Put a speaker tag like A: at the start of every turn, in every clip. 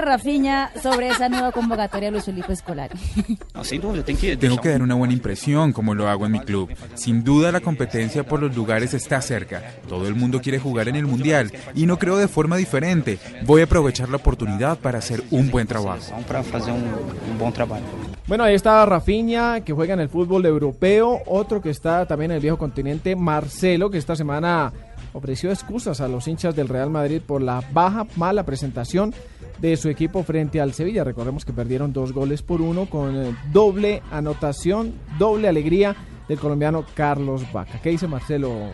A: Rafiña sobre esa nueva convocatoria de Luis Felipe Escolari.
B: Tengo que,
C: dar una buena impresión como lo hago en mi club. Sin duda la competencia por los lugares está cerca. Todo el mundo quiere jugar en el Mundial y no creo de forma diferente. Voy a aprovechar la oportunidad para hacer un buen trabajo.
B: para hacer un, un buen trabajo.
D: Bueno, ahí está Rafinha, que juega en el fútbol europeo. Otro que está también en el viejo continente, Marcelo, que esta semana ofreció excusas a los hinchas del Real Madrid por la baja, mala presentación de su equipo frente al Sevilla. Recordemos que perdieron dos goles por uno con eh, doble anotación, doble alegría del colombiano Carlos Vaca. ¿Qué dice Marcelo?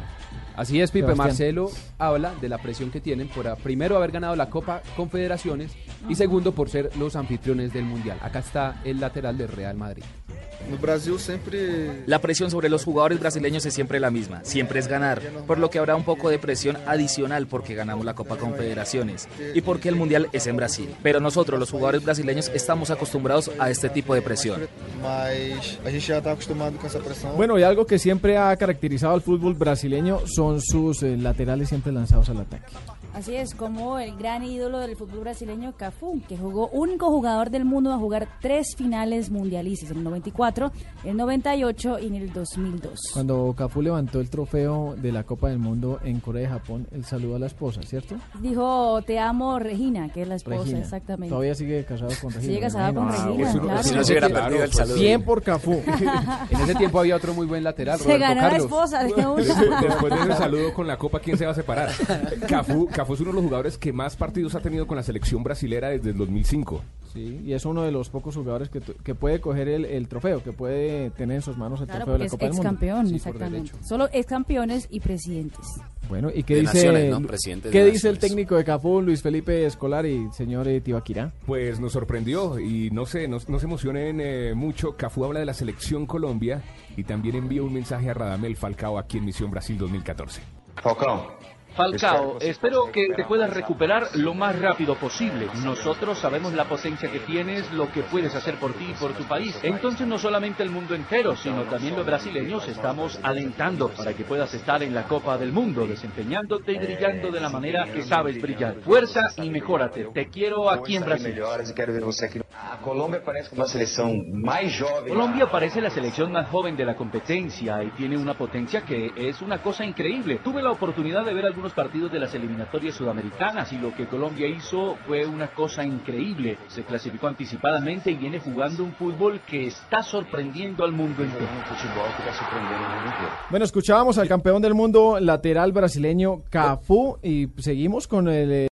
E: Así es, Pipe.
D: Sebastián.
E: Marcelo habla de la presión que tienen por ah, primero haber ganado la Copa Confederaciones y segundo por ser los anfitriones del Mundial. Acá está el lateral del Real Madrid.
F: La presión sobre los jugadores brasileños es siempre la misma, siempre es ganar, por lo que habrá un poco de presión adicional porque ganamos la Copa Confederaciones y porque el Mundial es en Brasil. Pero nosotros, los jugadores brasileños, estamos acostumbrados a este tipo de presión.
D: Bueno, y algo que siempre ha caracterizado al fútbol brasileño son sus eh, laterales siempre lanzados al ataque.
A: Así es, como el gran ídolo del fútbol brasileño, Cafú, que jugó único jugador del mundo a jugar tres finales mundialistas, en el 94, el 98 y en el 2002.
D: Cuando Cafú levantó el trofeo de la Copa del Mundo en Corea y Japón, él saludó a la esposa, ¿cierto?
A: Dijo, te amo Regina, que es la esposa,
D: Regina.
A: exactamente.
D: Todavía sigue casado con Regina.
A: Sigue casado con
D: imagino.
A: Regina,
D: Ah,
A: claro.
D: bueno.
A: Si no se hubiera perdido el saludo.
D: Bien por Cafú.
E: En ese tiempo había otro muy buen lateral,
A: Se
E: Roberto
A: ganó la
E: Carlos.
A: esposa de uno.
G: Después de ese saludo con la copa, ¿quién se va a separar? Cafú, Cafú es uno de los jugadores que más partidos ha tenido con la selección brasilera desde el 2005.
D: Sí, y es uno de los pocos jugadores que, tu- que puede coger el, el trofeo, que puede tener en sus manos el
A: Claro,
D: trofeo de la
A: es
D: Copa del Mundo.
A: ex campeón,
D: Sí,
A: exactamente. Solo ex campeones y presidentes.
D: Bueno, ¿y qué
H: De
D: dice,
H: naciones, ¿no? Presidentes
D: ¿qué
H: de
D: dice el técnico de Cafú, Luis Felipe Escolar y señor eh, Tibaquirá?
G: Pues nos sorprendió y no sé, no, no se emocionen eh, mucho. Cafú habla de la selección Colombia y también envía un mensaje a Radamel Falcao aquí en Misión Brasil 2014.
I: Falcao, espero que te puedas recuperar lo más rápido posible. Nosotros sabemos la potencia que tienes, lo que puedes hacer por ti y por tu país. Entonces no solamente el mundo entero, sino también los brasileños estamos alentando para que puedas estar en la Copa del Mundo, desempeñándote y brillando de la manera que sabes brillar. Fuerza y mejórate. Te quiero aquí en Brasil.
J: Colombia parece una selección más joven.
I: Colombia parece la selección más joven de la competencia y tiene una potencia que es una cosa increíble. Tuve la oportunidad de ver algunos partidos de las eliminatorias sudamericanas y lo que Colombia hizo fue una cosa increíble. Se clasificó anticipadamente y viene jugando un fútbol que está sorprendiendo al mundo entero.
D: Bueno, escuchábamos al campeón del mundo lateral brasileño Cafú y seguimos con el... eh,